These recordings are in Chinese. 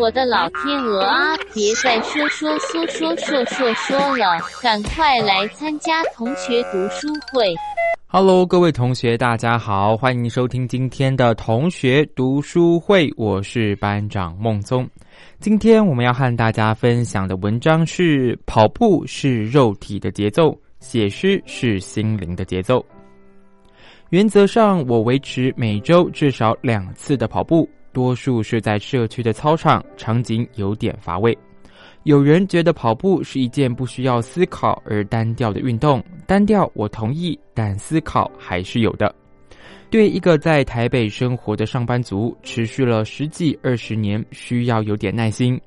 我的老天鹅啊，别再说说说说说说说了，赶快来参加同学读书会。Hello，各位同学，大家好，欢迎收听今天的同学读书会，我是班长孟宗。今天我们要和大家分享的文章是：跑步是肉体的节奏，写诗是心灵的节奏。原则上，我维持每周至少两次的跑步，多数是在社区的操场，场景有点乏味。有人觉得跑步是一件不需要思考而单调的运动，单调我同意，但思考还是有的。对一个在台北生活的上班族，持续了十几二十年，需要有点耐心，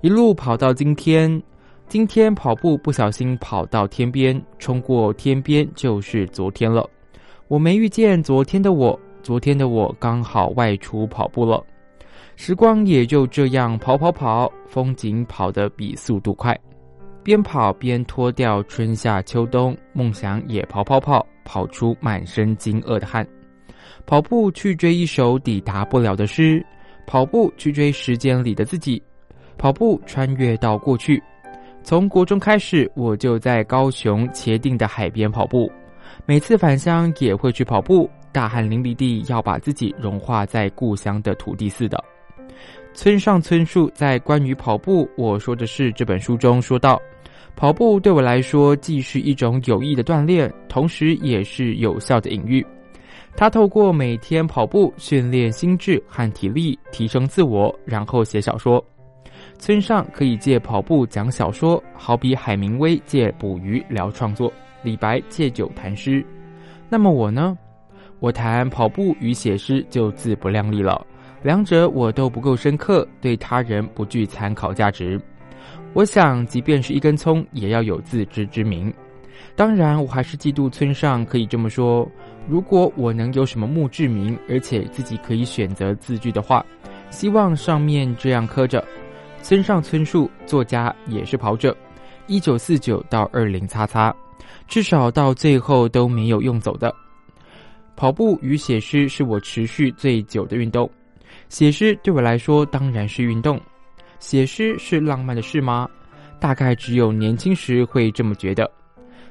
一路跑到今天。今天跑步不小心跑到天边，冲过天边就是昨天了。我没遇见昨天的我，昨天的我刚好外出跑步了。时光也就这样跑跑跑，风景跑得比速度快，边跑边脱掉春夏秋冬，梦想也跑跑跑，跑出满身惊愕的汗。跑步去追一首抵达不了的诗，跑步去追时间里的自己，跑步穿越到过去。从国中开始，我就在高雄茄定的海边跑步，每次返乡也会去跑步，大汗淋漓地要把自己融化在故乡的土地似的。村上春树在关于跑步，我说的是这本书中说道，跑步对我来说既是一种有益的锻炼，同时也是有效的隐喻。他透过每天跑步训练心智和体力，提升自我，然后写小说。村上可以借跑步讲小说，好比海明威借捕鱼聊创作，李白借酒谈诗。那么我呢？我谈跑步与写诗就自不量力了。两者我都不够深刻，对他人不具参考价值。我想，即便是一根葱，也要有自知之明。当然，我还是嫉妒村上可以这么说。如果我能有什么墓志铭，而且自己可以选择字句的话，希望上面这样刻着：村上春树，作家，也是跑者，一九四九到二零叉叉，至少到最后都没有用走的。跑步与写诗是我持续最久的运动。写诗对我来说当然是运动，写诗是浪漫的事吗？大概只有年轻时会这么觉得。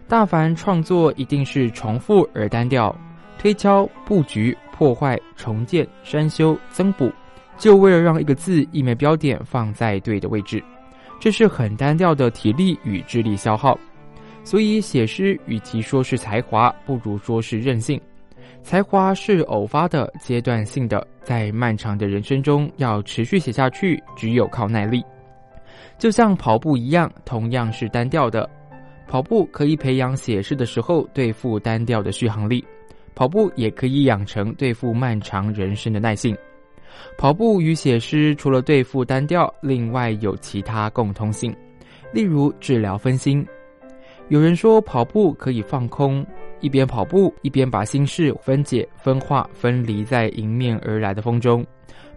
大凡创作一定是重复而单调，推敲、布局、破坏、重建、删修、增补，就为了让一个字、一枚标点放在对的位置，这是很单调的体力与智力消耗。所以写诗与其说是才华，不如说是任性。才华是偶发的、阶段性的，在漫长的人生中要持续写下去，只有靠耐力。就像跑步一样，同样是单调的。跑步可以培养写诗的时候对付单调的续航力，跑步也可以养成对付漫长人生的耐性。跑步与写诗除了对付单调，另外有其他共通性，例如治疗分心。有人说跑步可以放空。一边跑步，一边把心事分解、分化、分离在迎面而来的风中。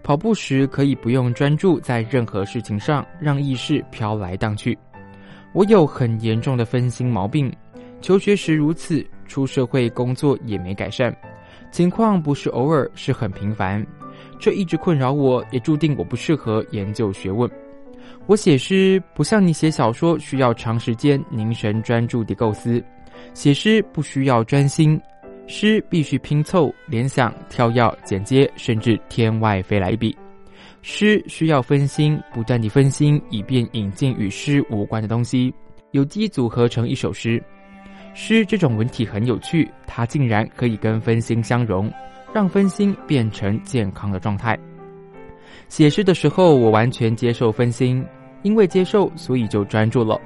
跑步时可以不用专注在任何事情上，让意识飘来荡去。我有很严重的分心毛病，求学时如此，出社会工作也没改善。情况不是偶尔，是很频繁。这一直困扰我，也注定我不适合研究学问。我写诗不像你写小说，需要长时间凝神专注地构思。写诗不需要专心，诗必须拼凑、联想、跳跃、剪接，甚至天外飞来一笔。诗需要分心，不断地分心，以便引进与诗无关的东西，有机组合成一首诗。诗这种文体很有趣，它竟然可以跟分心相融，让分心变成健康的状态。写诗的时候，我完全接受分心，因为接受，所以就专注了。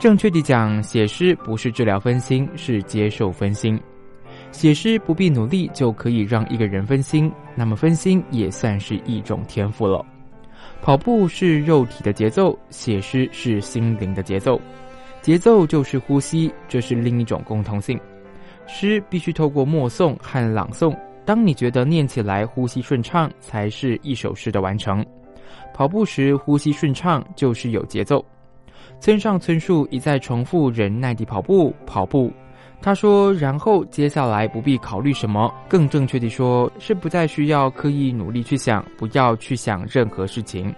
正确地讲，写诗不是治疗分心，是接受分心。写诗不必努力就可以让一个人分心，那么分心也算是一种天赋了。跑步是肉体的节奏，写诗是心灵的节奏。节奏就是呼吸，这是另一种共同性。诗必须透过默诵和朗诵，当你觉得念起来呼吸顺畅，才是一首诗的完成。跑步时呼吸顺畅就是有节奏。村上春树一再重复忍耐地跑步，跑步。他说：“然后接下来不必考虑什么，更正确地说是不再需要刻意努力去想，不要去想任何事情，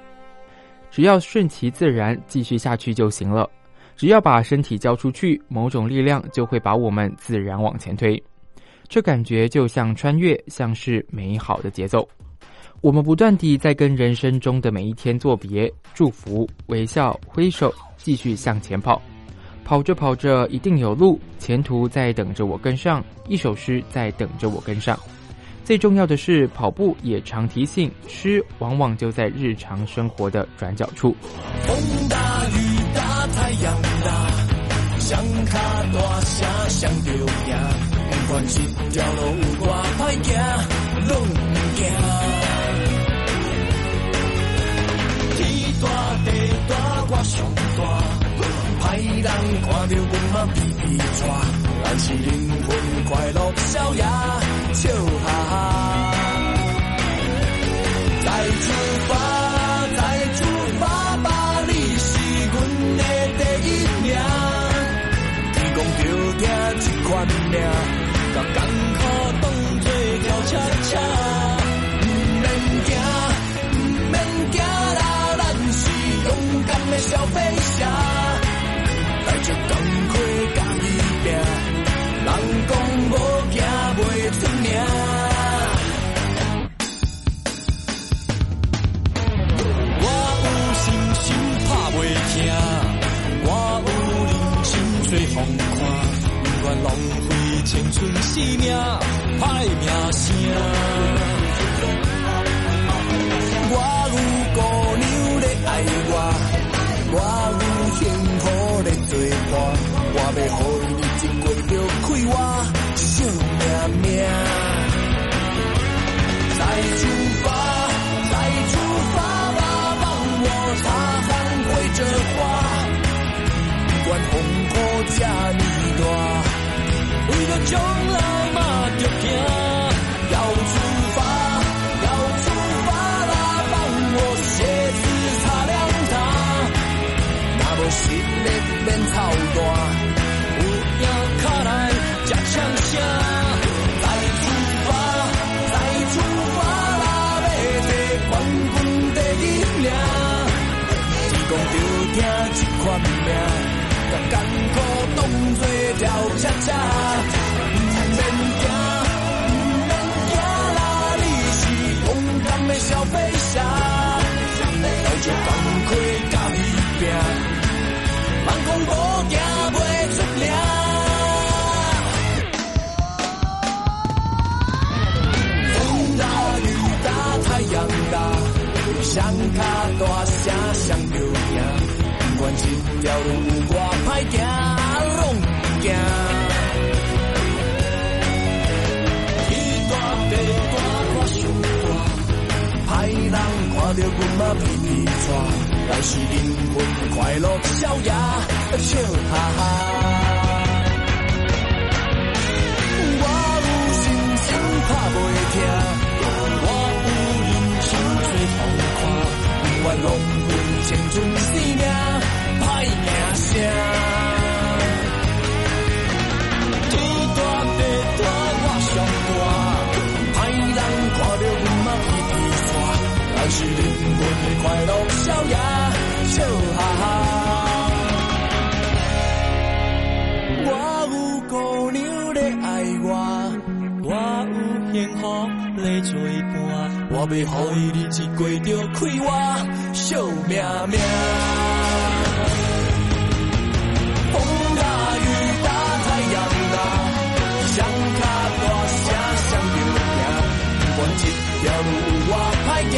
只要顺其自然继续下去就行了。只要把身体交出去，某种力量就会把我们自然往前推。这感觉就像穿越，像是美好的节奏。我们不断地在跟人生中的每一天作别，祝福、微笑、挥手。”继续向前跑，跑着跑着一定有路，前途在等着我跟上，一首诗在等着我跟上。最重要的是，跑步也常提醒，诗往往就在日常生活的转角处。风大雨大太阳大，想卡大声上着行，不管一条路有多歹行，拢惊。大地大我上大。歹人看到阮嘛皮皮喘，咱是灵魂快乐逍遥，笑哈哈。皮喘。咱是灵魂快乐逍遥，笑哈哈。我有心情拍袂停，我有人生最痛看，不愿浪费青春生命，歹名声。是灵魂的快乐逍遥。笑哈哈，我有姑娘在爱我，烟火来作伴，我要予伊日子过着快活，笑命命。风大雨大太阳大，谁较大声谁着赢。不管这条路有偌歹行，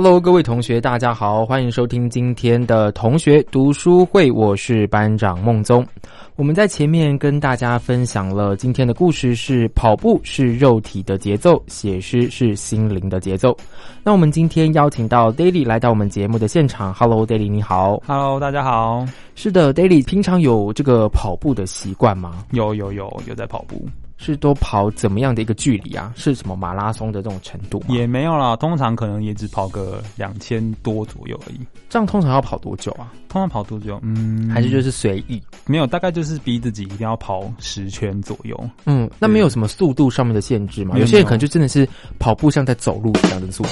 Hello，各位同学，大家好，欢迎收听今天的同学读书会，我是班长孟宗。我们在前面跟大家分享了今天的故事是跑步是肉体的节奏，写诗是心灵的节奏。那我们今天邀请到 Daily 来到我们节目的现场。Hello，Daily，你好。Hello，大家好。是的，Daily 平常有这个跑步的习惯吗？有有有有在跑步，是都跑怎么样的一个距离啊？是什么马拉松的这种程度吗？也没有啦，通常可能也只跑个两千多左右而已。这样通常要跑多久啊？通常跑多久？嗯，还是就是随意？没有，大概就是逼自己一定要跑十圈左右。嗯，那没有什么速度上面的限制吗？有有些人可能就真的是跑步像在走路一样的速度。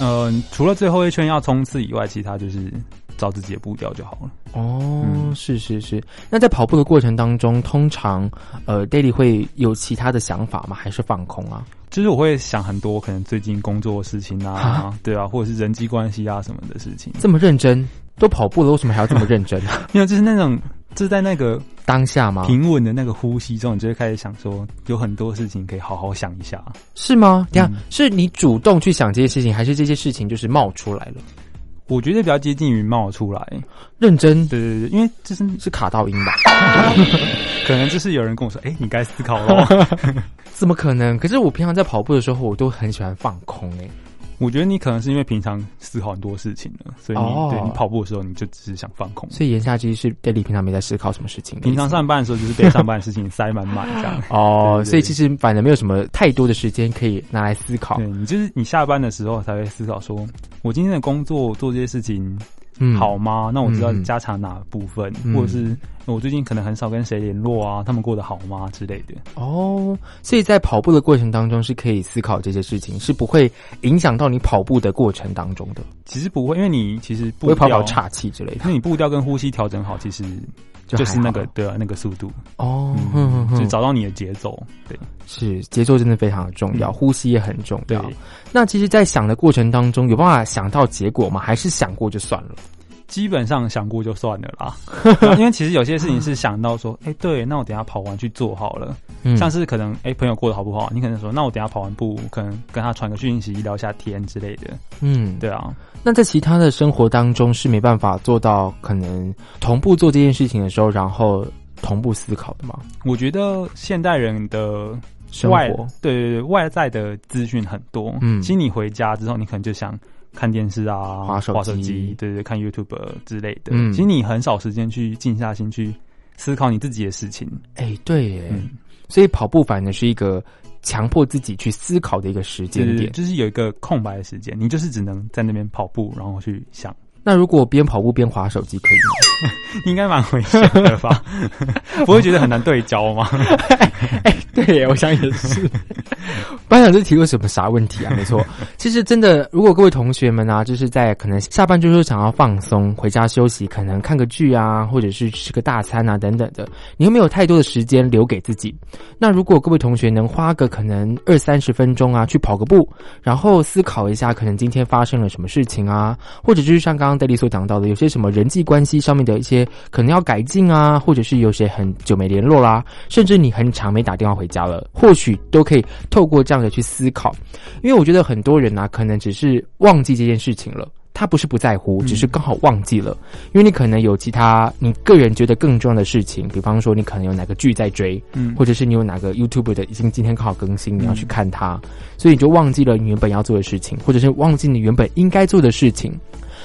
呃，除了最后一圈要冲刺以外，其他就是照自己的步调就好了。哦，嗯是是是。那在跑步的过程当中，通常呃，Daily 会有其他的想法吗？还是放空啊？就是我会想很多，可能最近工作的事情啊啊，对啊，或者是人际关系啊什么的事情。这么认真，都跑步了，为什么还要这么认真啊？没有，就是那种，就是在那个当下嘛？平稳的那个呼吸中，你就会开始想说，有很多事情可以好好想一下。是吗？你看、嗯是你主动去想这些事情，还是这些事情就是冒出来了？我觉得比较接近于冒出来。认真对对对，因为这是是卡到音吧？可能就是有人跟我说，哎、你该思考了。怎么可能？可是我平常在跑步的时候，我都很喜欢放空诶、我觉得你可能是因为平常思考很多事情了，所以你、哦对你跑步的时候你就只是想放空。所以言下之意是 Daily 平常没在思考什么事情。平常上班的时候就是被上班的事情塞满满这样。哦，所以其实反正没有什么太多的时间可以拿来思考。对你就是你下班的时候才会思考说，我今天的工作做这些事情嗯好吗？那我知道嗯加强哪部分，嗯或者是我最近可能很少跟谁联络啊，他们过得好吗之类的。哦，所以在跑步的过程当中是可以思考这些事情，是不会影响到你跑步的过程当中的，其实不会，因为你其实不会跑岔气之类的那。你步调跟呼吸调整好，其实就就是那个对啊，那个速度，哦，就找到你的节奏。对，是节奏真的非常的重要，嗯呼吸也很重要。那其实，在想的过程当中，有办法想到结果吗？还是想过就算了？基本上想过就算了啦。因为其实有些事情是想到说，哎、对，那我等下跑完去做好了。嗯像是可能哎、朋友过得好不好，你可能说，那我等下跑完步，可能跟他传个讯息聊下天之类的。嗯，对啊，那在其他的生活当中是没办法做到可能同步做这件事情的时候，然后同步思考的吗？我觉得现代人的生外活对对对外在的资讯很多，嗯其实你回家之后，你可能就想看电视啊，划手机机，对对，看 YouTube 之类的。嗯其实你很少时间去静下心去思考你自己的事情。哎，对耶，嗯，所以跑步反而是一个强迫自己去思考的一个时间点。就是有一个空白的时间，你就是只能在那边跑步，然后去想，那如果边跑步边划手机可以吗？应该蛮危险的吧？不会觉得很难对焦吗？哎对耶，我想也是。班长这提过什么啥问题啊？没错，其实真的，如果各位同学们啊，就是在可能下班就是想要放松，回家休息，可能看个剧啊，或者是吃个大餐啊等等的，你又没有太多的时间留给自己。那如果各位同学能花个可能二三十分钟啊，去跑个步，然后思考一下，可能今天发生了什么事情啊，或者就是像刚刚 Daily 所讲到的，有些什么人际关系上面的一些可能要改进啊，或者是有谁很久没联络啦，甚至你很长没打电话回家了，或许都可以透过这样的去思考，因为我觉得很多人啊，可能只是忘记这件事情了。他不是不在乎，只是刚好忘记了，因为你可能有其他你个人觉得更重要的事情，比方说你可能有哪个剧在追，嗯，或者是你有哪个 YouTube 的已经今天刚好更新，你要去看它，所以你就忘记了你原本要做的事情，或者是忘记你原本应该做的事情。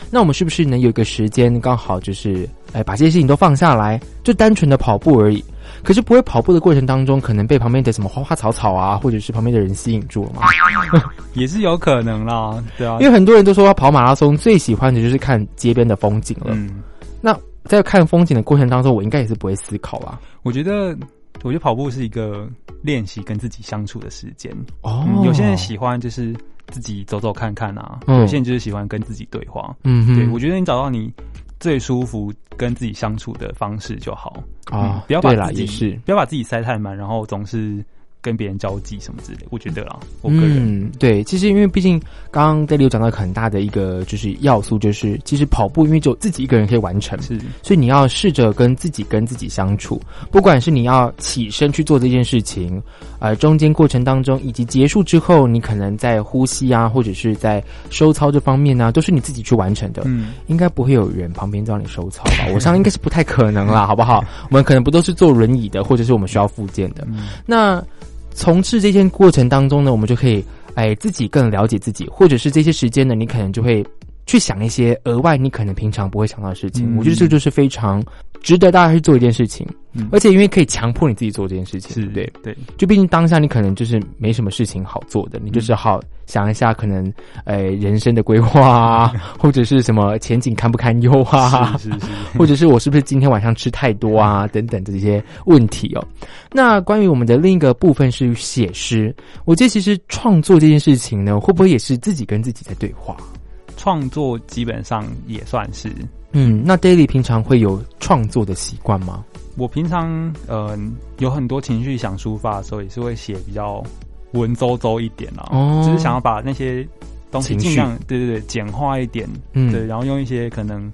那我们是不是能有一个时间刚好就是，哎，把这些事情都放下来，就单纯的跑步而已？可是不会跑步的过程当中，可能被旁边的什么花花草草啊，或者是旁边的人吸引住了嘛？也是有可能啦，对啊因，为很多人都说跑马拉松最喜欢的就是看街边的风景了。嗯，那在看风景的过程当中，我应该也是不会思考啦。我觉得，我觉得跑步是一个练习跟自己相处的时间。哦嗯，有些人喜欢就是自己走走看看啊，嗯有些人就是喜欢跟自己对话。嗯哼，对，我觉得你找到你最舒服跟自己相处的方式就好。啊嗯，不要把，自己也是。不要把自己塞太满，然后总是跟别人交际什么之类。我觉得啦，我个人，嗯，对，其实因为毕竟刚刚 Daily 有讲到很大的一个就是要素，就是其实跑步因为只有自己一个人可以完成，是所以你要试着跟自己跟自己相处，不管是你要起身去做这件事情，呃，中间过程当中以及结束之后，你可能在呼吸啊，或者是在收操这方面呢、都是你自己去完成的。嗯，应该不会有人旁边帮你收操吧？我想应该是不太可能啦，好不好？我们可能不都是坐轮椅的，或者是我们需要附件的。嗯那从事这件过程当中呢，我们就可以哎自己更了解自己，或者是这些时间呢，你可能就会去想一些额外你可能平常不会想到的事情。嗯我觉得这就是非常值得大家去做一件事情，嗯而且因为可以强迫你自己做这件事情，是对不对？对，就毕竟当下你可能就是没什么事情好做的，你就是好想一下可能呃人生的规划啊，或者是什么前景堪不堪忧啊，是是是，或者是我是不是今天晚上吃太多啊等等这些问题哦。那关于我们的另一个部分是写诗，我觉得其实创作这件事情呢，会不会也是自己跟自己在对话？创作基本上也算是。嗯，那 Daily 平常会有创作的习惯吗？我平常呃有很多情绪想抒发的时候，也是会写比较文绉绉一点啊，哦就是想要把那些东西尽量对对对简化一点，嗯对，然后用一些可能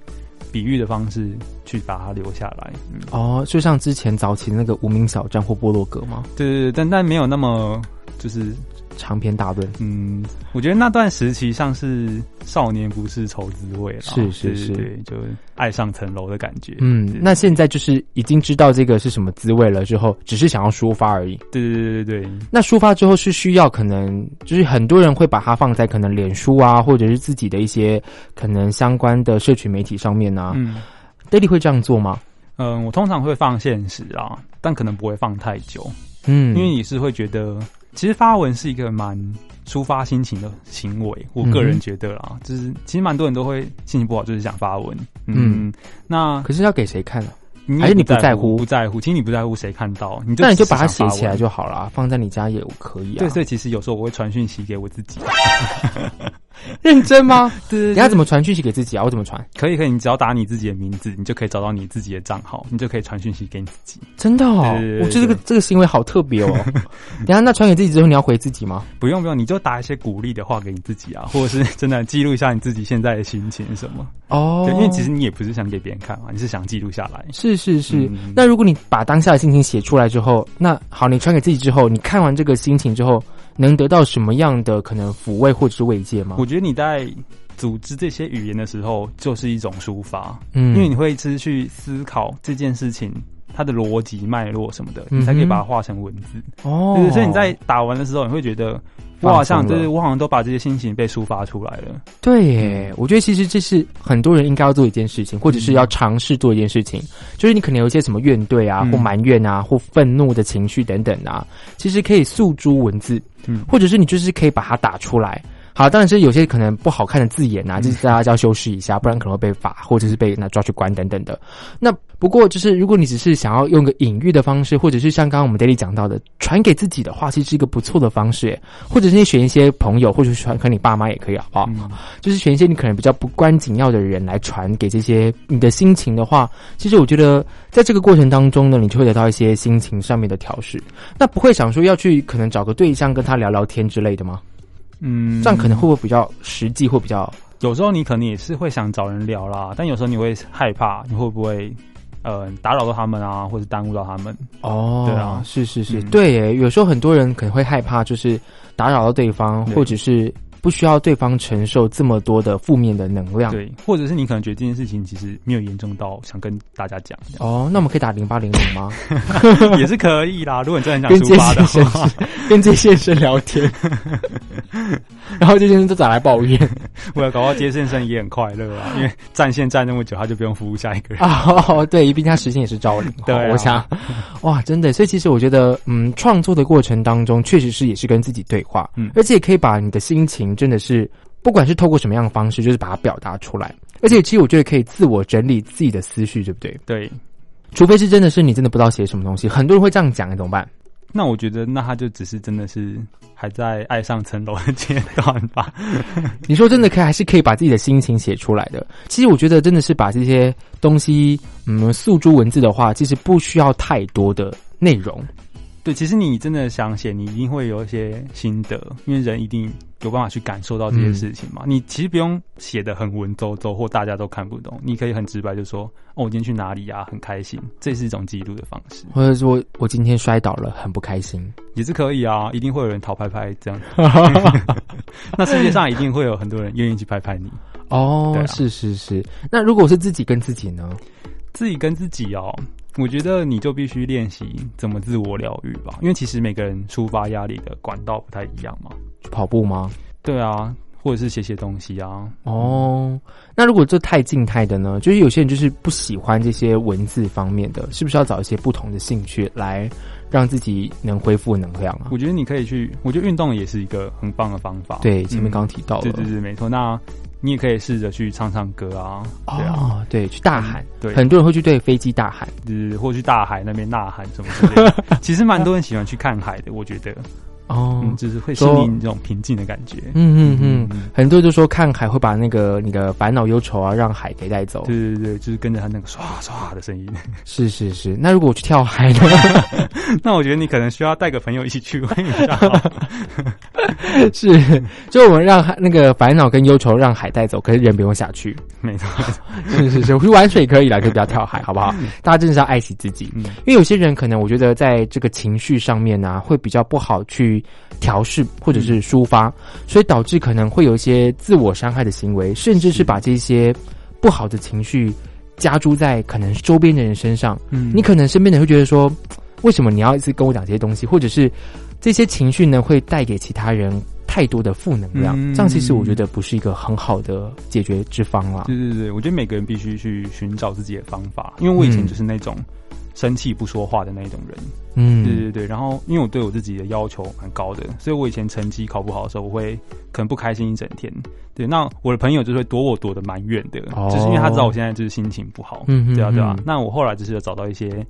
比喻的方式去把它留下来。嗯，哦，就像之前早期的那个无名小站或部落格吗？对对对，但但没有那么就是长篇大论。嗯，我觉得那段时期像是少年不是愁滋味了，是是是就爱上层楼的感觉。嗯，那现在就是已经知道这个是什么滋味了之后，只是想要抒发而已。对对对对对，那抒发之后是需要可能就是很多人会把它放在可能脸书啊，或者是自己的一些可能相关的社群媒体上面啊。嗯 Daily 会这样做吗？嗯，我通常会放现实啊，但可能不会放太久。嗯，因为你是会觉得，其实发文是一个蛮抒发心情的行为。我个嗯人觉得啦，就是其实蛮多人都会心情不好，就是想发文。嗯，那可是要给谁看呢、你还是你不不在乎不在乎，其实你不在乎谁看到，你就那你就把它写起来就好了，放在你家也可以啊。对，所以其实有时候我会传讯息给我自己。认真吗？对你要怎么传讯息给自己啊？我怎么传？可以可以，你只要打你自己的名字，你就可以找到你自己的账号，你就可以传讯息给你自己。真的哦，我觉得这个这个行为好特别哦。等下那传给自己之后，你要回自己吗？不用不用，你就打一些鼓励的话给你自己啊，或者是真的记录一下你自己现在的心情什么。哦对，因为其实你也不是想给别人看嘛，你是想记录下来。是是是。嗯那如果你把当下的心情写出来之后，那好，你传给自己之后，你看完这个心情之后，能得到什么样的可能抚慰或者是慰藉吗？我觉得你在组织这些语言的时候，就是一种抒发，嗯因为你会一直去思考这件事情它的逻辑脉络什么的，你才可以把它画成文字。哦对，所以你在打完的时候，你会觉得我好像就是我好像都把这些心情被抒发出来了。对耶，我觉得其实这是很多人应该要做一件事情，或者是要尝试做一件事情，就是你可能有一些什么怨怼啊，嗯或埋怨啊，或愤怒的情绪等等啊，其实可以诉诸文字，嗯或者是你就是可以把它打出来。好，当然是有些可能不好看的字眼啊，就是大家就要修饰一下，不然可能会被罚，或者是被那抓去关等等的。那不过就是，如果你只是想要用个隐喻的方式，或者是像刚刚我们 daily 讲到的，传给自己的话，其实是一个不错的方式。或者是你选一些朋友，或者是传给你爸妈也可以，好不好？嗯就是选一些你可能比较不关紧要的人来传给这些你的心情的话，其实我觉得在这个过程当中呢，你就会得到一些心情上面的调试。那不会想说要去可能找个对象跟他聊聊天之类的吗？嗯，这样可能会不会比较实际或比较有时候你可能也是会想找人聊啦，但有时候你会害怕你会不会呃打扰到他们啊，或者耽误到他们。哦？对啊是是是，嗯对耶。有时候很多人可能会害怕，就是打扰到对方，对或者是不需要对方承受这么多的负面的能量。对，或者是你可能觉得这件事情其实没有严重到想跟大家讲，哦，那我们可以打零八零零吗？也是可以啦。如果你真的想抒发的生 跟接线生聊天，然后接线生就打来抱怨我要搞到接线生也很快乐啊，因为战线站那么久，他就不用服务下一个人。啊，哦对，毕竟他时间也是朝令。对啊我想，哇，真的，所以其实我觉得，嗯，创作的过程当中，确实是也是跟自己对话，嗯而且也可以把你的心情真的是，不管是透过什么样的方式，就是把它表达出来。而且其实我觉得可以自我整理自己的思绪，对不对？对，除非是真的是你真的不知道写什么东西，很多人会这样讲，你怎么办？那我觉得那他就只是真的是还在爱上层楼的阶段吧。你说真的可以，还是可以把自己的心情写出来的。其实我觉得真的是把这些东西，嗯，诉诸文字的话，其实不需要太多的内容。对，其实你真的想写，你一定会有一些心得，因为人一定有办法去感受到这些事情嘛。你其实不用写的很文绉绉，或大家都看不懂，你可以很直白就说：“哦，我今天去哪里啊，很开心。”这是一种记录的方式，或者说我今天摔倒了，很不开心。也是可以啊。一定会有人讨拍拍这样，那世界上一定会有很多人愿意去拍拍你。哦，啊是是是。那如果是自己跟自己呢？自己跟自己哦，我觉得你就必须练习怎么自我疗愈吧，因为其实每个人抒发压力的管道不太一样嘛。去跑步吗？对啊，或者是写写东西啊。哦，那如果这太静态的呢？就是有些人就是不喜欢这些文字方面的，是不是要找一些不同的兴趣来让自己能恢复能量啊？我觉得你可以去，我觉得运动也是一个很棒的方法。对，前面嗯刚刚提到了，对对对，没错。那你也可以试着去唱唱歌啊，对啊，哦，对，去大喊，对，很多人会去对飞机大喊。就是或去大海那边呐喊什么之类的。其实蛮多人喜欢去看海的，我觉得，哦，嗯，就是会使你这种平静的感觉。嗯嗯嗯嗯，很多人就说看海会把那个你的烦恼忧愁啊，让海给带走。对对对，就是跟着他那个唰唰的声音。是是是。那如果我去跳海呢？那我觉得你可能需要带个朋友一起去会比较好。是，就我们让海那个烦恼跟忧愁让海带走，可是人不用下去。没错，是是是，我去玩水可以了，就不要跳海，好不好？大家真的是要爱惜自己，嗯因为有些人可能我觉得在这个情绪上面呢、会比较不好去调试或者是抒发，所以导致可能会有一些自我伤害的行为，甚至是把这些不好的情绪加诸在可能周边的人身上。嗯。你可能身边的人会觉得说，为什么你要一直跟我讲这些东西，或者是这些情绪呢会带给其他人太多的负能量，嗯。这样其实我觉得不是一个很好的解决之方啦。对对对，我觉得每个人必须去寻找自己的方法，因为我以前嗯。就是那种生气不说话的那一种人。嗯，对对对，然后因为我对我自己的要求蛮高的，所以我以前成绩考不好的时候，我会可能不开心一整天。对，那我的朋友就会躲我躲得蛮远的，哦就是因为他知道我现在就是心情不好。嗯嗯对啊对啊嗯。那我后来就是有找到一些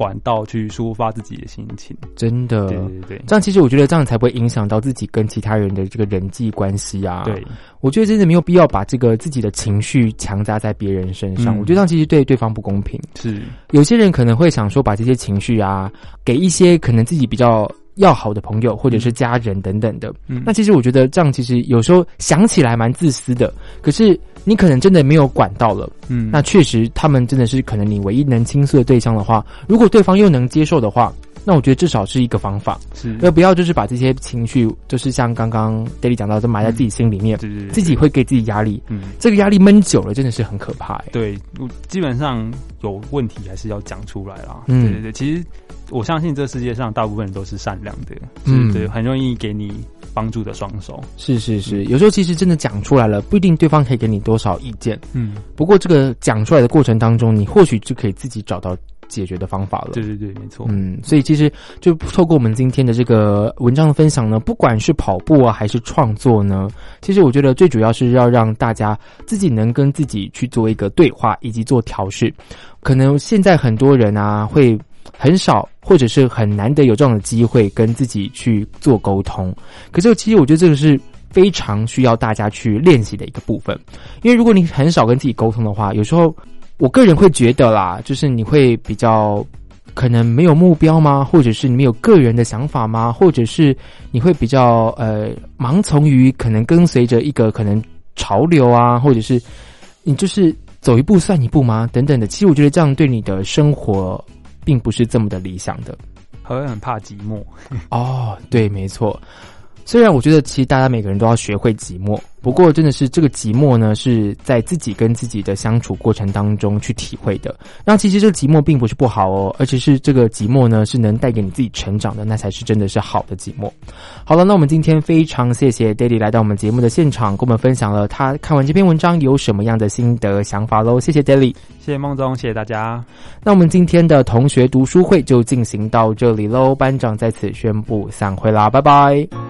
管道去抒发自己的心情。真的。对对对这样其实我觉得这样才不会影响到自己跟其他人的这个人际关系啊。对，我觉得真的没有必要把这个自己的情绪强加在别人身上，嗯我觉得这样其实对对方不公平。是，有些人可能会想说，把这些情绪啊，给一些可能自己比较要好的朋友或者是家人等等的。嗯那其实我觉得这样其实有时候想起来蛮自私的，可是你可能真的没有管到了。嗯，那确实他们真的是可能你唯一能倾诉的对象的话，如果对方又能接受的话。那我觉得至少是一个方法，是，而不要就是把这些情绪，就是像刚刚 Daily 讲到，就埋在自己心里面，对对对，自己会给自己压力，嗯。这个压力闷久了，真的是很可怕、欸。对，我基本上有问题还是要讲出来啦。嗯对对对，其实我相信这世界上大部分人都是善良的，嗯嗯，对，很容易给你帮助的双手。是是是，有时候其实真的讲出来了，不一定对方可以给你多少意见。嗯，不过这个讲出来的过程当中，你或许就可以自己找到解决的方法了。对对对，没错。嗯，所以其实就透过我们今天的这个文章的分享呢，不管是跑步啊还是创作呢，其实我觉得最主要是要让大家自己能跟自己去做一个对话，以及做调试。可能现在很多人啊会很少，或者是很难得有这样的机会跟自己去做沟通。可是其实我觉得这个是。非常需要大家去练习的一个部分，因为如果你很少跟自己沟通的话，有时候我个人会觉得啦，就是你会比较可能没有目标吗？或者是你没有个人的想法吗？或者是你会比较呃盲从于可能跟随着一个可能潮流啊，或者是你就是走一步算一步吗？等等的。其实我觉得这样对你的生活并不是这么的理想的。还会很怕寂寞。哦，对，没错。虽然我觉得其实大家每个人都要学会寂寞，不过真的是这个寂寞呢，是在自己跟自己的相处过程当中去体会的。那其实这个寂寞并不是不好哦，而且是这个寂寞呢是能带给你自己成长的，那才是真的是好的寂寞。好了，那我们今天非常谢谢 Daddy 来到我们节目的现场，跟我们分享了他看完这篇文章有什么样的心得想法喽。谢谢 Daddy。谢谢梦中，谢谢大家。那我们今天的同学读书会就进行到这里喽，班长在此宣布散会啦，拜拜。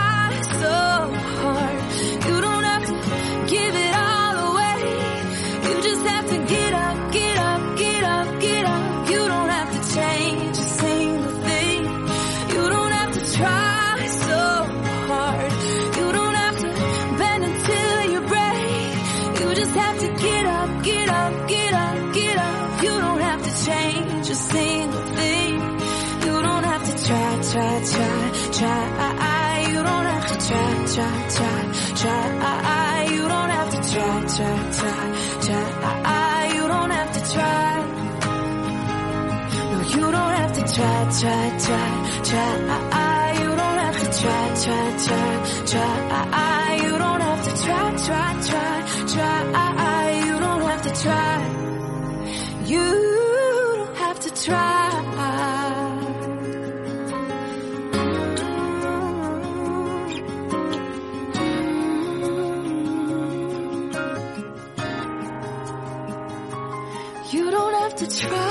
try, try, try, try. You don't have to try, try, try, try. Ah, you don't have to try, try, try, try. Ah, you don't have to try. You don't have to try. You don't have to try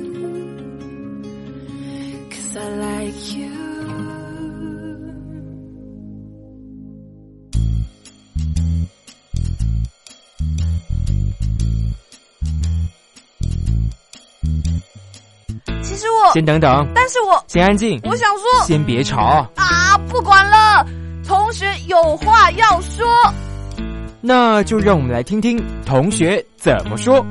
先等等，但是我先安静，我想说先别吵。啊，不管了，同学有话要说。那就让我们来听听同学怎么说。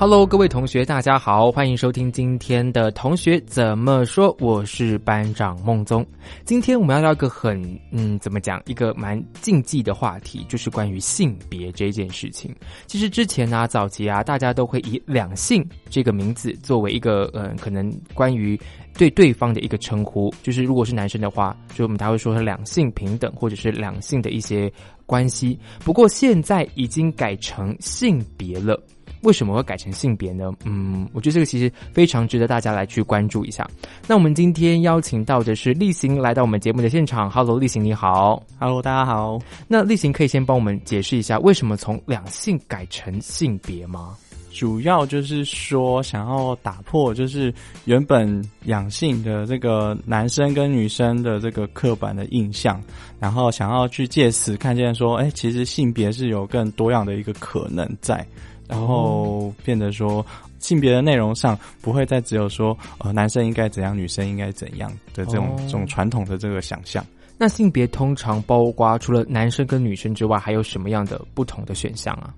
Hello，各位同学，大家好，欢迎收听今天的同学怎么说，我是班长孟宗。今天我们要聊一个很嗯，怎么讲，一个蛮禁忌的话题，就是关于性别这件事情。其实之前呢、早期啊，大家都会以两性这个名字作为一个嗯，可能关于对对方的一个称呼，就是如果是男生的话，就我们他会说是两性平等，或者是两性的一些关系。不过现在已经改成性别了。为什么会改成性别呢？嗯，我觉得这个其实非常值得大家来去关注一下。那我们今天邀请到的是例行来到我们节目的现场。Hello，例行你好。Hello，大家好。那例行可以先帮我们解释一下，为什么从两性改成性别吗？主要就是说，想要打破就是原本两性的这个男生跟女生的这个刻板的印象，然后想要去借此看见说，哎，其实性别是有更多样的一个可能在，然后变得说。性别的内容上不会再只有说呃男生应该怎样，女生应该怎样的这种、哦这种传统的这个想象。那性别通常包括除了男生跟女生之外，还有什么样的不同的选项啊？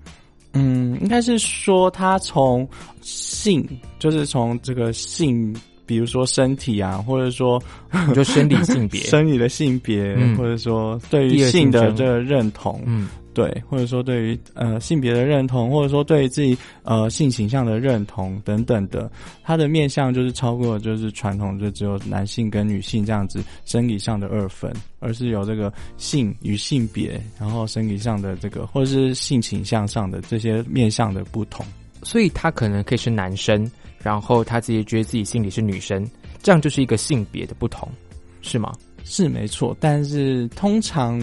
嗯，应该是说他从性，就是从这个性，比如说身体啊，或者说就生理性别，生理的性别，嗯或者说对于性的这个认同，嗯，对，或者说对于呃性别的认同，或者说对于自己呃性倾向的认同等等的，他的面向就是超过就是传统就只有男性跟女性这样子生理上的二分，而是有这个性与性别，然后生理上的这个或者是性倾向上的这些面向的不同。所以他可能可以是男生，然后他自己觉得自己心里是女生，这样就是一个性别的不同，是吗？是没错，但是通常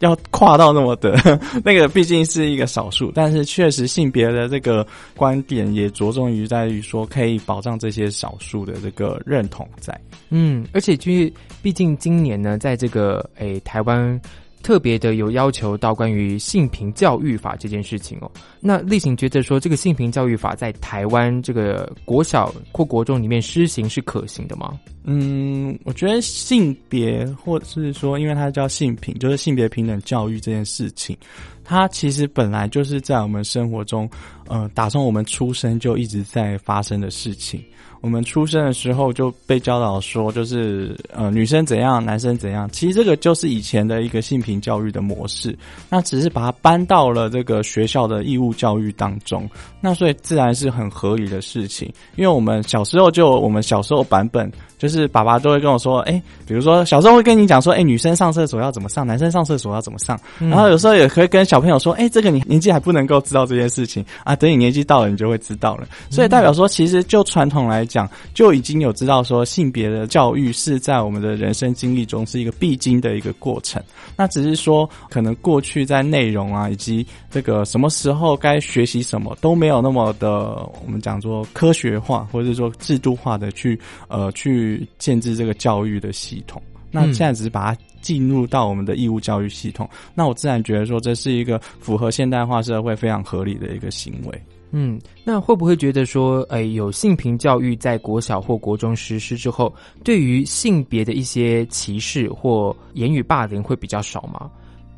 要跨到那么的 那个，毕竟是一个少数。但是确实性别的这个观点也着重于在于说，可以保障这些少数的这个认同在。嗯，而且就是毕竟今年呢，在这个诶台湾特别的有要求到关于性平教育法这件事情哦。那例行觉得说，这个性平教育法在台湾这个国小或国中里面施行是可行的吗？嗯，我觉得性别，或者是说，因为它叫性平，就是性别平等教育这件事情，它其实本来就是在我们生活中，呃，打从我们出生就一直在发生的事情。我们出生的时候就被教导说，就是呃女生怎样，男生怎样。其实这个就是以前的一个性平教育的模式，那只是把它搬到了这个学校的义务教育当中。那所以自然是很合理的事情，因为我们小时候就我们小时候版本，就是爸爸都会跟我说，哎、比如说小时候会跟你讲说，哎、女生上厕所要怎么上，男生上厕所要怎么上。然后有时候也可以跟小朋友说，哎、这个你年纪还不能够知道这件事情啊，等你年纪到了，你就会知道了。所以代表说，其实就传统来讲，就已经有知道说性别的教育是在我们的人生经历中是一个必经的一个过程。那只是说，可能过去在内容啊，以及这个什么时候该学习什么都没有那么的，我们讲说科学化，或者说制度化的去呃去建制这个教育的系统。那现在只是把它进入到我们的义务教育系统，那我自然觉得说这是一个符合现代化社会非常合理的一个行为。嗯，那会不会觉得说，哎，有性平教育在国小或国中实施之后，对于性别的一些歧视或言语霸凌会比较少吗？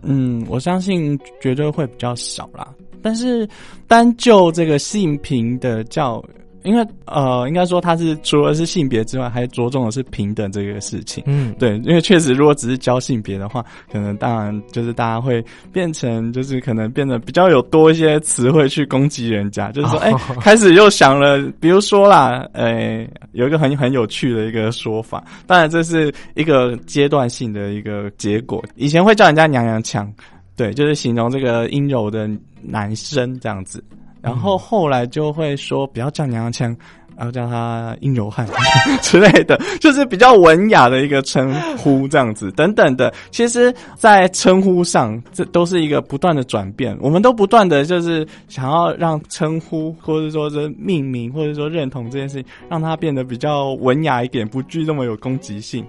嗯，我相信绝对会比较少啦。但是单就这个性平的教因为呃，应该说他是除了是性别之外，还着重的是平等这个事情。嗯，对，因为确实，如果只是教性别的话，可能当然就是大家会变成，就是可能变得比较有多一些词汇去攻击人家，就是说，哎、开始又想了，比如说啦，哎、有一个很很有趣的一个说法，当然这是一个阶段性的一个结果。以前会叫人家娘娘腔，对，就是形容这个阴柔的男生这样子，然后后来就会说不要叫娘娘腔。然后叫他阴柔汉 之类的，就是比较文雅的一个称呼，这样子等等的。其实，在称呼上，这都是一个不断的转变。我们都不断的就是想要让称呼，或者说是命名，或者说认同这件事情，让它变得比较文雅一点，不具那么有攻击性。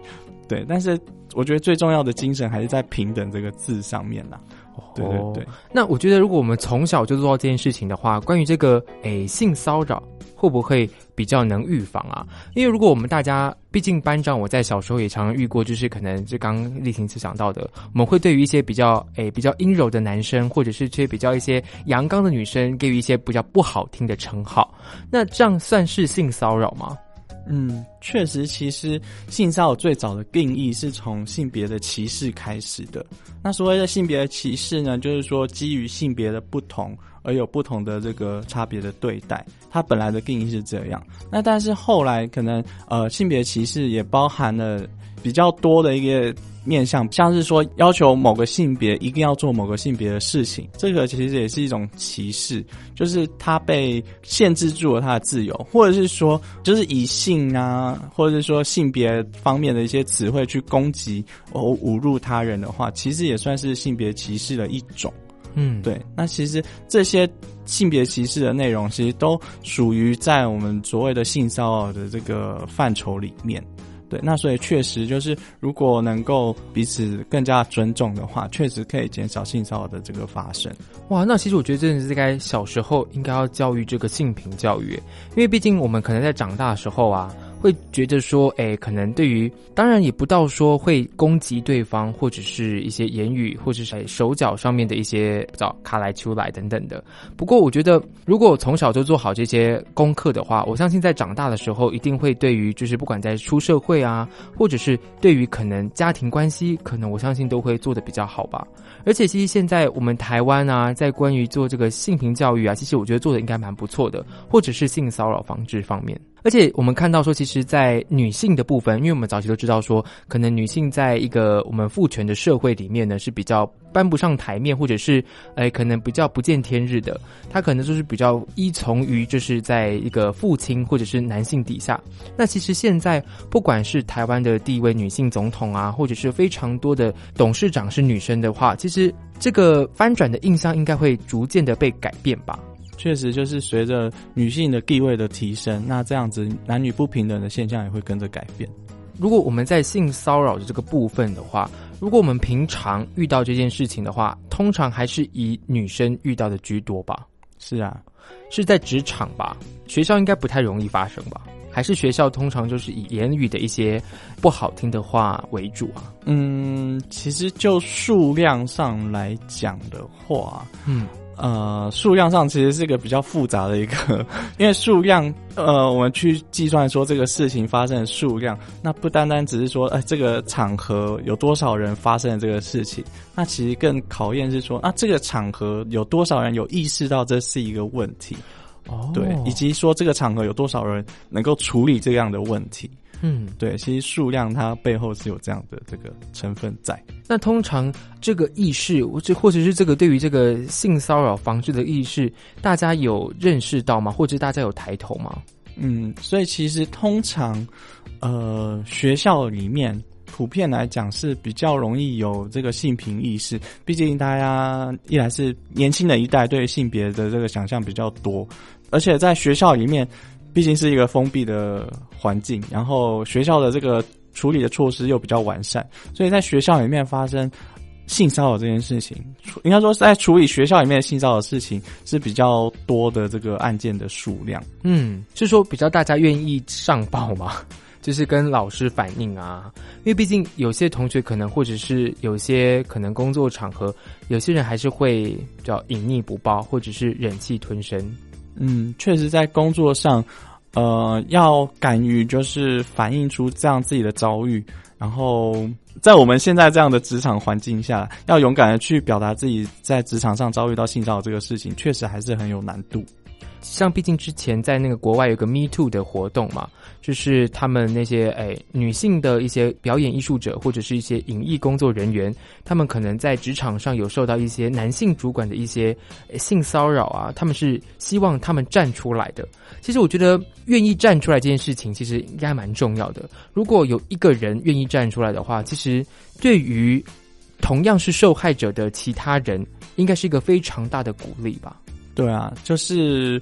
对，但是我觉得最重要的精神还是在平等这个字上面啦。对对对，那我觉得如果我们从小就做到这件事情的话，关于这个诶性骚扰会不会比较能预防啊？因为如果我们大家，毕竟班长我在小时候也常常遇过，就是可能就刚丽婷所讲到的，我们会对于一些比较诶比较阴柔的男生，或者是这些比较一些阳刚的女生，给予一些比较不好听的称号，那这样算是性骚扰吗？嗯，确实，其实性骚扰最早的定义是从性别的歧视开始的。那所谓的性别的歧视呢，就是说基于性别的不同而有不同的这个差别的对待。它本来的定义是这样。那但是后来可能呃，性别歧视也包含了比较多的一个。面向像是说要求某个性别一定要做某个性别的事情，这个其实也是一种歧视，就是他被限制住了他的自由，或者是说就是以性啊，或者是说性别方面的一些词汇去攻击或侮辱他人的话，其实也算是性别歧视的一种。嗯，对。那其实这些性别歧视的内容，其实都属于在我们所谓的性骚扰的这个范畴里面。对，那所以确实就是，如果能够彼此更加尊重的话，确实可以减少性骚扰的这个发生。哇，那其实我觉得真的是该小时候应该要教育这个性平教育，因为毕竟我们可能在长大的时候啊。会觉得说，哎，可能对于当然也不到说会攻击对方，或者是一些言语，或者是手脚上面的一些找卡来出来等等的。不过，我觉得如果从小就做好这些功课的话，我相信在长大的时候，一定会对于就是不管在出社会啊，或者是对于可能家庭关系，可能我相信都会做的比较好吧。而且，其实现在我们台湾啊，在关于做这个性平教育啊，其实我觉得做的应该蛮不错的，或者是性骚扰防治方面。而且我们看到说，其实，在女性的部分，因为我们早期都知道说，可能女性在一个我们父权的社会里面呢，是比较搬不上台面，或者是，哎，可能比较不见天日的。她可能就是比较依从于，就是在一个父亲或者是男性底下。那其实现在，不管是台湾的第一位女性总统啊，或者是非常多的董事长是女生的话，其实这个翻转的印象应该会逐渐的被改变吧。确实，就是随着女性的地位的提升，那这样子男女不平等的现象也会跟着改变。如果我们在性骚扰的这个部分的话，如果我们平常遇到这件事情的话，通常还是以女生遇到的居多吧？是啊，是在职场吧？学校应该不太容易发生吧？还是学校通常就是以言语的一些不好听的话为主啊？嗯，其实就数量上来讲的话，嗯。呃，数量上其实是一个比较复杂的一个，因为数量，呃，我们去计算说这个事情发生的数量，那不单单只是说，哎，这个场合有多少人发生了这个事情，那其实更考验是说，啊，这个场合有多少人有意识到这是一个问题，哦，对，以及说这个场合有多少人能够处理这样的问题。嗯，对，其实数量它背后是有这样的这个成分在。那通常这个意识，或者或者是这个对于这个性骚扰防治的意识，大家有认识到吗？或者大家有抬头吗？嗯，所以其实通常，呃，学校里面普遍来讲是比较容易有这个性平意识。毕竟大家一来是年轻的一代对性别的这个想象比较多，而且在学校里面。毕竟是一个封闭的环境，然后学校的这个处理的措施又比较完善，所以在学校里面发生性骚扰这件事情，应该说是在处理学校里面性骚扰事情是比较多的这个案件的数量。嗯，是说比较大家愿意上报吗？就是跟老师反映啊，因为毕竟有些同学可能或者是有些可能工作场合，有些人还是会比较隐匿不报，或者是忍气吞声。嗯，确实，在工作上，呃，要敢于就是反映出这样自己的遭遇，然后在我们现在这样的职场环境下，要勇敢的去表达自己在职场上遭遇到性骚扰这个事情，确实还是很有难度。像毕竟之前在那个国外有个 Me Too 的活动嘛，就是他们那些诶女性的一些表演艺术者或者是一些影艺工作人员，他们可能在职场上有受到一些男性主管的一些性骚扰啊，他们是希望他们站出来的。其实我觉得愿意站出来这件事情其实应该蛮重要的。如果有一个人愿意站出来的话，其实对于同样是受害者的其他人，应该是一个非常大的鼓励吧。对啊，就是，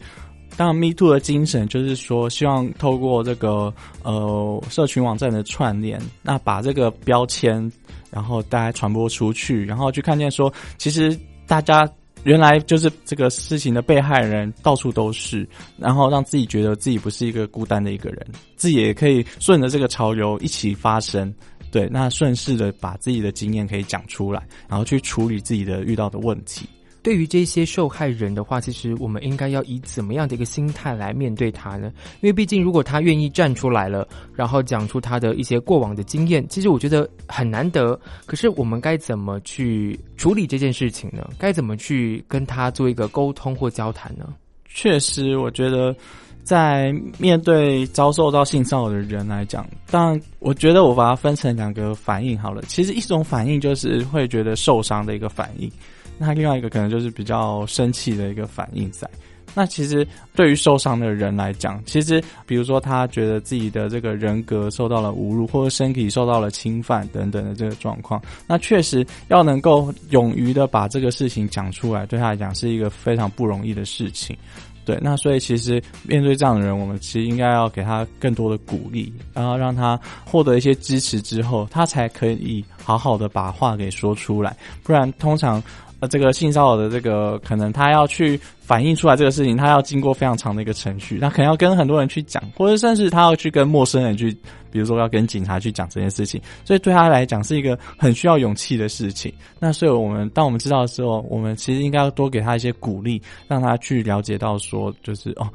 当然，Me Too 的精神就是说，希望透过这个呃社群网站的串联，那把这个标签，然后大家传播出去，然后去看见说，其实大家原来就是这个事情的被害人到处都是，然后让自己觉得自己不是一个孤单的一个人，自己也可以顺着这个潮流一起发声。对，那顺势的把自己的经验可以讲出来，然后去处理自己的遇到的问题。对于这些受害人的话，其实我们应该要以怎么样的一个心态来面对他呢？因为毕竟，如果他愿意站出来了，然后讲出他的一些过往的经验，其实我觉得很难得。可是，我们该怎么去处理这件事情呢？该怎么去跟他做一个沟通或交谈呢？确实，我觉得在面对遭受到性骚扰的人来讲，当然，我觉得我把它分成两个反应好了。其实，一种反应就是会觉得受伤的一个反应。那另外一个可能就是比较生气的一个反应在。那其实对于受伤的人来讲，其实比如说他觉得自己的这个人格受到了侮辱，或者身体受到了侵犯等等的这个状况，那确实要能够勇于的把这个事情讲出来，对他来讲是一个非常不容易的事情。对，那所以其实面对这样的人，我们其实应该要给他更多的鼓励，然后让他获得一些支持之后，他才可以好好的把话给说出来。不然通常。呃，这个性骚扰的这个可能他要去反映出来这个事情，他要经过非常长的一个程序，那可能要跟很多人去讲，或者甚至他要去跟陌生人去，比如说要跟警察去讲这件事情，所以对他来讲是一个很需要勇气的事情。那所以我们当我们知道的时候，我们其实应该要多给他一些鼓励，让他去了解到说，就是哦，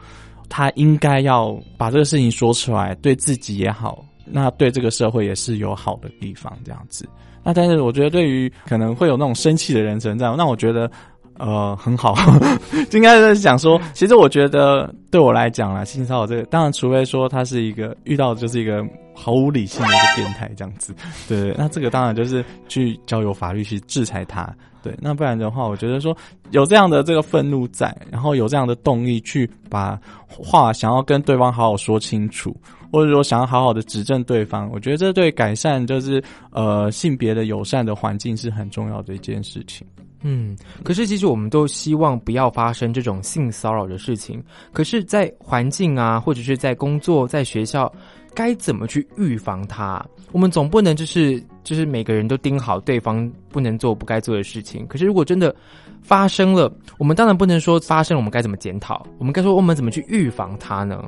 他应该要把这个事情说出来，对自己也好，那对这个社会也是有好的地方，这样子。那但是我觉得，对于可能会有那种生气的人存在，那我觉得，呃，很好，应该是讲说，其实我觉得对我来讲啦，性骚扰这个，当然除非说他是一个遇到就是一个毫无理性的一个变态这样子，对，那这个当然就是去交由法律去制裁他，对，那不然的话，我觉得说有这样的这个愤怒在，然后有这样的动力去把话想要跟对方好好说清楚。或者说想要好好的指正对方，我觉得这对改善就是呃性别的友善的环境是很重要的一件事情。嗯，可是其实我们都希望不要发生这种性骚扰的事情。可是，在环境啊，或者是在工作、在学校，该怎么去预防它？我们总不能就是就是每个人都盯好对方不能做不该做的事情。可是如果真的发生了，我们当然不能说发生了我们该怎么检讨，我们该说我们怎么去预防它呢？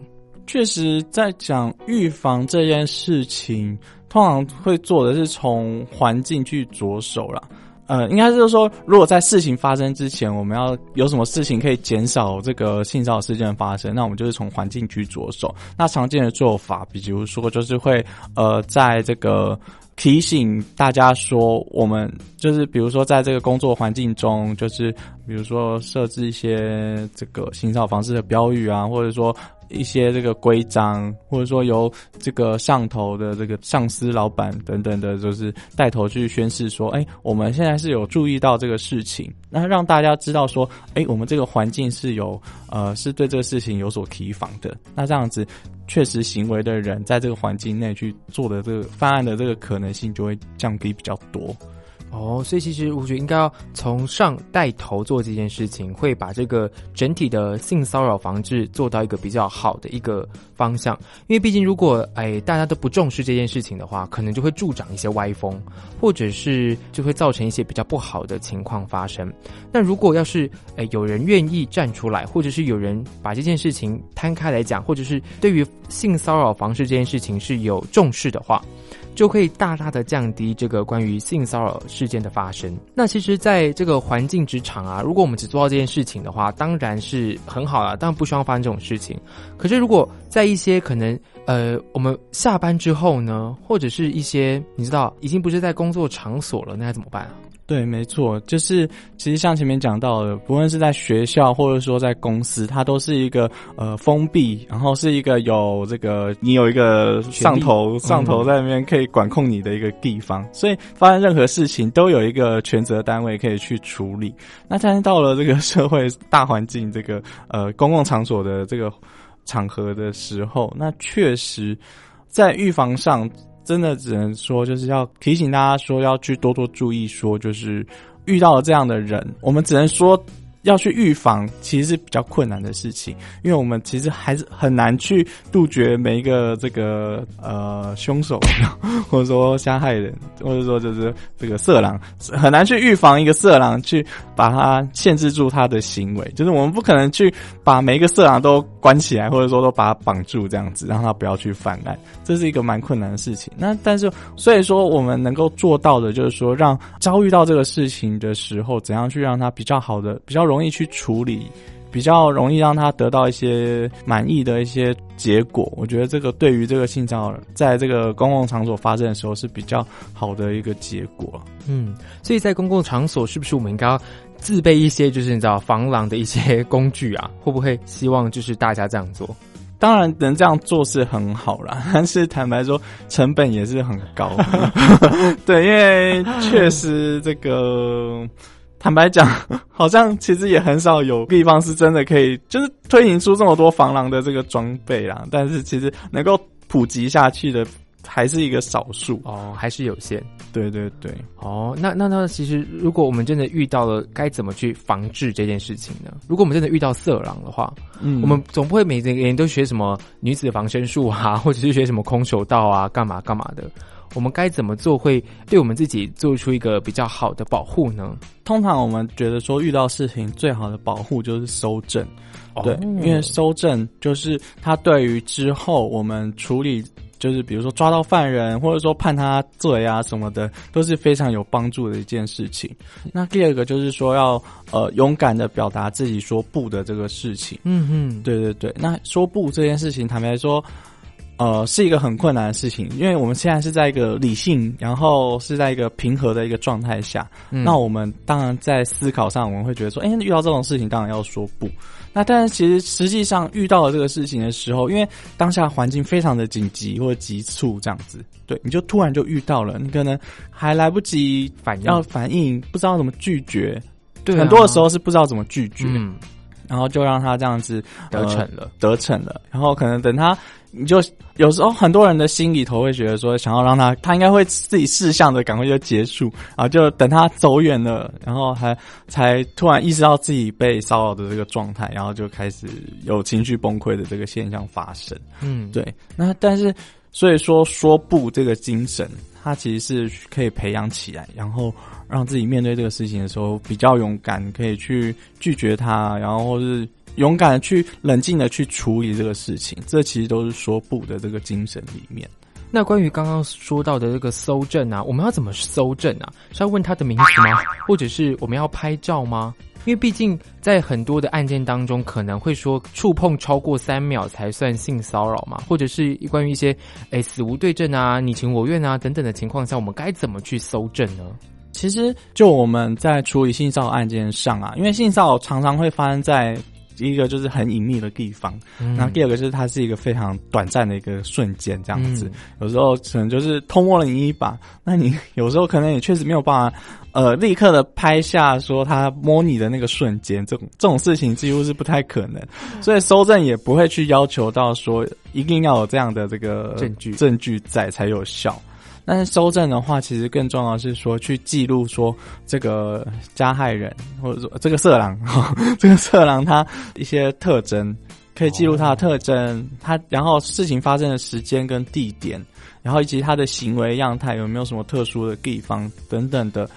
确实，在讲预防这件事情，通常会做的是从环境去着手啦。呃，应该是说，如果在事情发生之前，我们要有什么事情可以减少这个性骚扰事件的发生，那我们就是从环境去着手。那常见的做法，比如说，就是会呃，在这个提醒大家说，我们就是比如说，在这个工作环境中，就是比如说设置一些这个性骚扰防治的标语啊，或者说。一些这个规章，或者说由这个上头的这个上司、老板等等的，就是带头去宣示说，哎，我们现在是有注意到这个事情，那让大家知道说，哎，我们这个环境是有呃，是对这个事情有所提防的。那这样子，确实行为的人在这个环境内去做的这个犯案的这个可能性就会降低比较多。哦，所以其实我觉得应该要从上带头做这件事情，会把这个整体的性骚扰防治做到一个比较好的一个方向。因为毕竟如果哎大家都不重视这件事情的话，可能就会助长一些歪风，或者是就会造成一些比较不好的情况发生。那如果要是哎有人愿意站出来，或者是有人把这件事情摊开来讲，或者是对于性骚扰防治这件事情是有重视的话。就可以大大的降低这个关于性骚扰事件的发生。那其实，在这个环境职场啊，如果我们只做到这件事情的话，当然是很好了，当然不希望发生这种事情。可是，如果在一些可能，呃，我们下班之后呢，或者是一些你知道已经不是在工作场所了，那该怎么办啊？对，没错，就是其实像前面讲到的，不论是在学校或者说在公司，它都是一个呃封闭，然后是一个有这个你有一个上头上头在那边可以管控你的一个地方，所以发生任何事情都有一个全责单位可以去处理。那但是到了这个社会大环境，这个呃公共场所的这个场合的时候，那确实在预防上。真的只能说，就是要提醒大家说，要去多多注意，说就是遇到了这样的人，我们只能说要去预防，其实是比较困难的事情，因为我们其实还是很难去杜绝每一个这个呃凶手，或者说加害人，或者说就是这个色狼，很难去预防一个色狼去把他限制住他的行为，就是我们不可能去把每一个色狼都关起来，或者说都把他绑住这样子，让他不要去犯案，这是一个蛮困难的事情。那但是所以说我们能够做到的，就是说让遭遇到这个事情的时候，怎样去让他比较好的、比较容易去处理。比较容易让他得到一些满意的一些结果，我觉得这个对于这个性骚扰在这个公共场所发生的时候是比较好的一个结果。嗯，所以在公共场所，是不是我们应该要自备一些，就是你知道防狼的一些工具啊？会不会希望就是大家这样做？当然能这样做是很好啦，但是坦白说，成本也是很高。对，因为确实这个。坦白讲，好像其实也很少有地方是真的可以，就是推行出这么多防狼的这个装备啦。但是其实能够普及下去的，还是一个少数哦，还是有限。对对对，哦，那那那其实，如果我们真的遇到了，该怎么去防治这件事情呢？如果我们真的遇到色狼的话，嗯，我们总不会每个人都学什么女子防身术啊，或者是学什么空手道啊，干嘛干嘛的。我们该怎么做会对我们自己做出一个比较好的保护呢？通常我们觉得说遇到事情最好的保护就是收证，对，因为收证就是它对于之后我们处理，就是比如说抓到犯人或者说判他罪啊什么的，都是非常有帮助的一件事情。那第二个就是说要呃勇敢的表达自己说不的这个事情。嗯嗯，对对对。那说不这件事情，坦白说。呃，是一个很困难的事情，因为我们现在是在一个理性，然后是在一个平和的一个状态下。那我们当然在思考上，我们会觉得说，哎，遇到这种事情当然要说不。那但是其实实际上遇到了这个事情的时候，因为当下环境非常的紧急或者急促这样子，对，你就突然就遇到了，你可能还来不及反应要反应，不知道怎么拒绝。对，很多的时候是不知道怎么拒绝，然后就让他这样子得逞了，得逞了。然后可能等他。你就有时候很多人的心里头会觉得说，想要让他，他应该会自己事项的赶快就结束，然后就等他走远了，然后还才突然意识到自己被骚扰的这个状态，然后就开始有情绪崩溃的这个现象发生。嗯，对。那但是所以说说不这个精神，它其实是可以培养起来，然后让自己面对这个事情的时候比较勇敢，可以去拒绝他，然后或是。勇敢的去冷静的去处理这个事情，这其实都是说不的这个精神里面。那关于刚刚说到的这个搜证啊，我们要怎么搜证啊？是要问他的名字吗？或者是我们要拍照吗？因为毕竟在很多的案件当中，可能会说触碰超过三秒才算性骚扰嘛，或者是关于一些诶死无对证啊、你情我愿啊等等的情况下，我们该怎么去搜证呢？其实就我们在处理性骚扰案件上啊，因为性骚扰常常会发生在。第一个就是很隐秘的地方，然后第二个就是它是一个非常短暂的一个瞬间，这样子，有时候可能就是偷摸了你一把，那你有时候可能也确实没有办法，呃，立刻的拍下说他摸你的那个瞬间，这种这种事情几乎是不太可能，所以收证也不会去要求到说一定要有这样的这个证据。证据在才有效。但是收证的话，其实更重要是说去记录说这个加害人或者说这个色狼，这个色狼他一些特征，可以记录他的特征，他然后事情发生的时间跟地点，然后以及他的行为样态有没有什么特殊的地方等等的，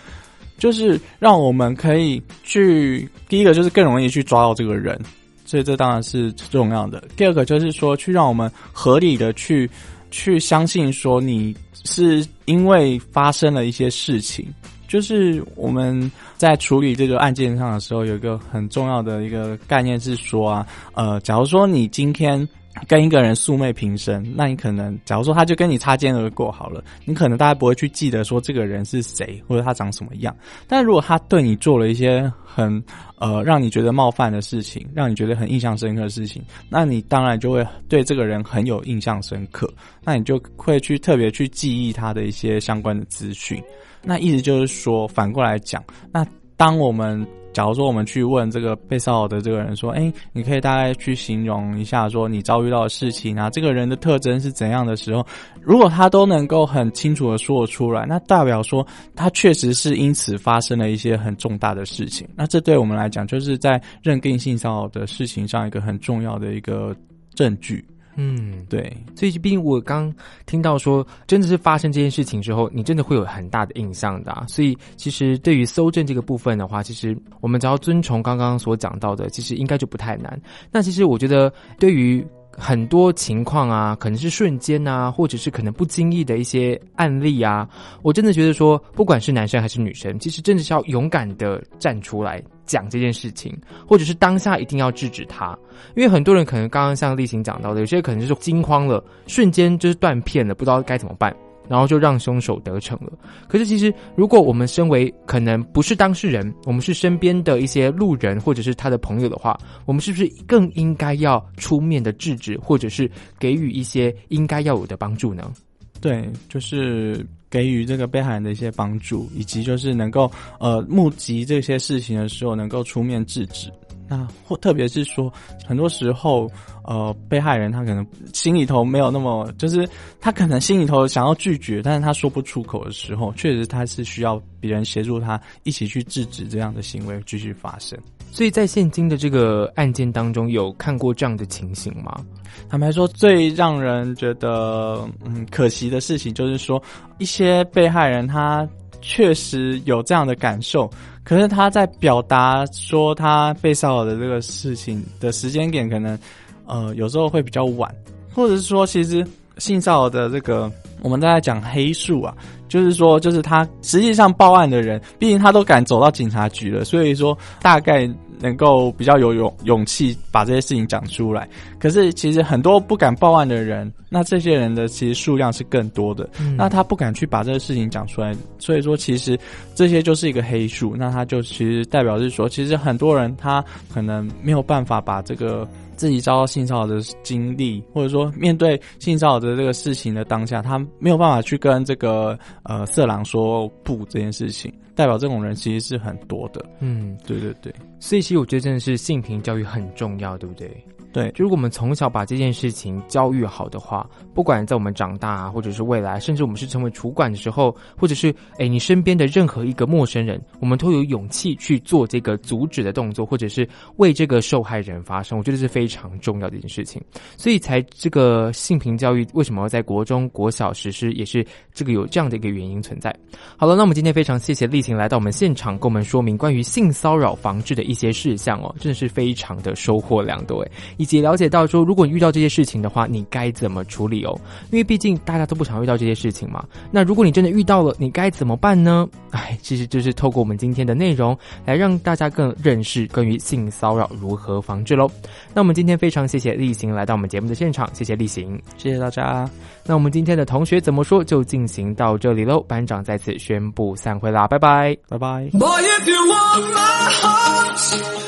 就是让我们可以去第一个就是更容易去抓到这个人，所以这当然是重要的。第二个就是说去让我们合理的去。去相信说你是因为发生了一些事情，就是我们在处理这个案件上的时候，有一个很重要的一个概念是说啊，呃，假如说你今天。跟一个人素昧平生，那你可能，假如说他就跟你擦肩而过好了，你可能大家不会去记得说这个人是谁或者他长什么样。但如果他对你做了一些很呃让你觉得冒犯的事情，让你觉得很印象深刻的事情，那你当然就会对这个人很有印象深刻。那你就会去特别去记忆他的一些相关的资讯。那意思就是说，反过来讲，那当我们假如说我们去问这个被骚扰的这个人说，哎，你可以大概去形容一下，说你遭遇到的事情啊，这个人的特征是怎样的时候，如果他都能够很清楚的说出来，那代表说他确实是因此发生了一些很重大的事情。那这对我们来讲，就是在认定性骚扰的事情上一个很重要的一个证据。嗯，对，所以毕竟我刚听到说，真的是发生这件事情之后，你真的会有很大的印象的、啊。所以其实对于搜证这个部分的话，其实我们只要遵从刚刚所讲到的，其实应该就不太难。那其实我觉得对于。很多情况啊，可能是瞬间啊，或者是可能不经意的一些案例啊，我真的觉得说，不管是男生还是女生，其实真的是要勇敢的站出来讲这件事情，或者是当下一定要制止他，因为很多人可能刚刚像例行讲到的，有些可能就是惊慌了，瞬间就是断片了，不知道该怎么办。然后就让凶手得逞了。可是其实，如果我们身为可能不是当事人，我们是身边的一些路人或者是他的朋友的话，我们是不是更应该要出面的制止，或者是给予一些应该要有的帮助呢？对，就是给予这个被害人的一些帮助，以及就是能够呃目击这些事情的时候，能够出面制止。那或特别是说，很多时候，呃，被害人他可能心里头没有那么，就是他可能心里头想要拒绝，但是他说不出口的时候，确实他是需要别人协助他一起去制止这样的行为继续发生。所以在现今的这个案件当中，有看过这样的情形吗？坦白说，最让人觉得嗯可惜的事情，就是说一些被害人他确实有这样的感受。可是他在表达说他被骚扰的这个事情的时间点，可能呃有时候会比较晚，或者是说，其实性骚扰的这个我们在讲黑数啊，就是说，就是他实际上报案的人，毕竟他都敢走到警察局了，所以说大概能够比较有勇勇气把这些事情讲出来。可是其实很多不敢报案的人，那这些人的其实数量是更多的，那他不敢去把这个事情讲出来，所以说其实这些就是一个黑数，那他就其实代表是说，其实很多人他可能没有办法把这个自己遭到性骚扰的经历，或者说面对性骚扰的这个事情的当下，他没有办法去跟这个呃色狼说不这件事情，代表这种人其实是很多的。嗯，对对对所以其实我觉得真的是性平教育很重要，对不对？对，就如果我们从小把这件事情教育好的话，不管在我们长大啊，或者是未来，甚至我们是成为主管的时候，或者是诶你身边的任何一个陌生人，我们都有勇气去做这个阻止的动作，或者是为这个受害人发声，我觉得是非常重要的一件事情。所以才这个性平教育为什么要在国中、国小实施，也是这个有这样的一个原因存在。好了，那我们今天非常谢谢丽琴来到我们现场，跟我们说明关于性骚扰防治的一些事项哦，真的是非常的收获良多诶，以及了解到说，如果你遇到这些事情的话，你该怎么处理哦？因为毕竟大家都不常遇到这些事情嘛。那如果你真的遇到了，你该怎么办呢？哎，其实就是透过我们今天的内容，来让大家更认识关于性骚扰如何防治喽。那我们今天非常谢谢例行来到我们节目的现场，谢谢例行。谢谢大家。那我们今天的同学怎么说就进行到这里喽。班长在此宣布散会啦，拜拜。拜拜。Boy, if you want my heart,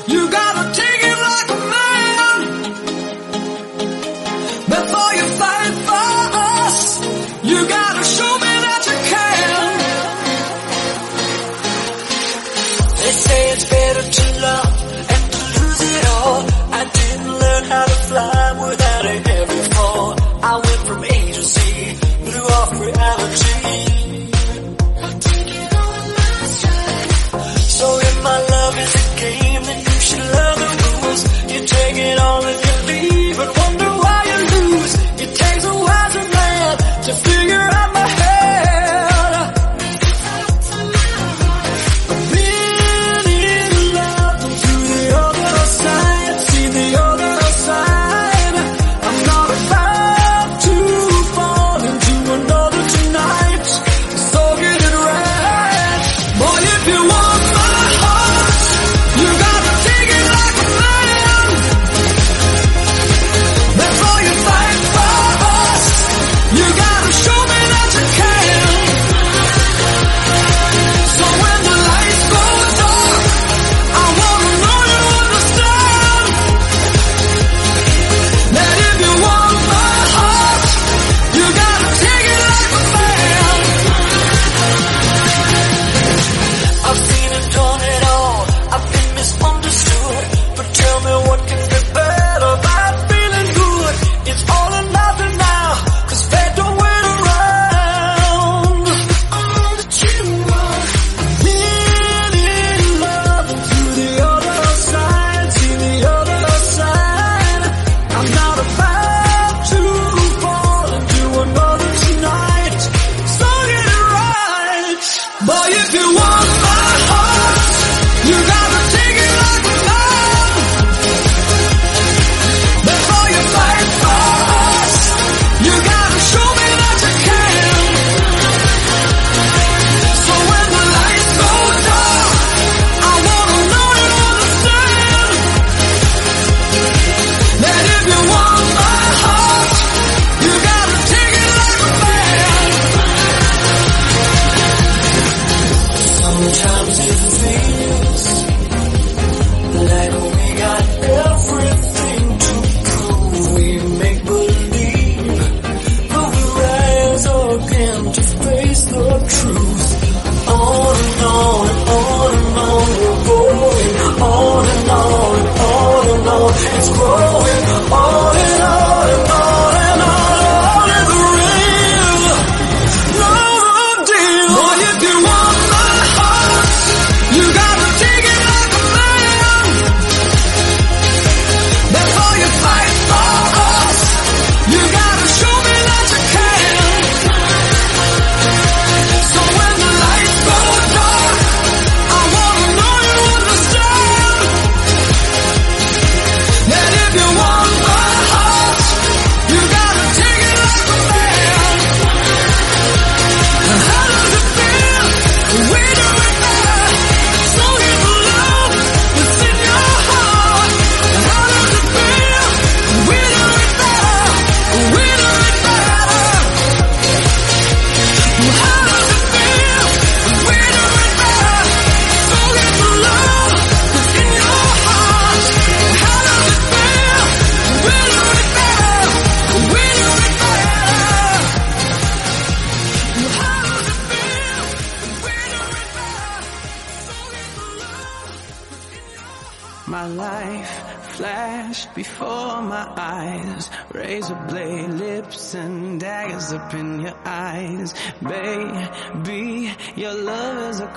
you gotta take love and to lose it all. I didn't learn how to fly without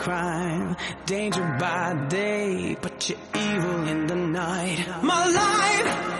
crime, danger by day, but you're evil in the night. My life.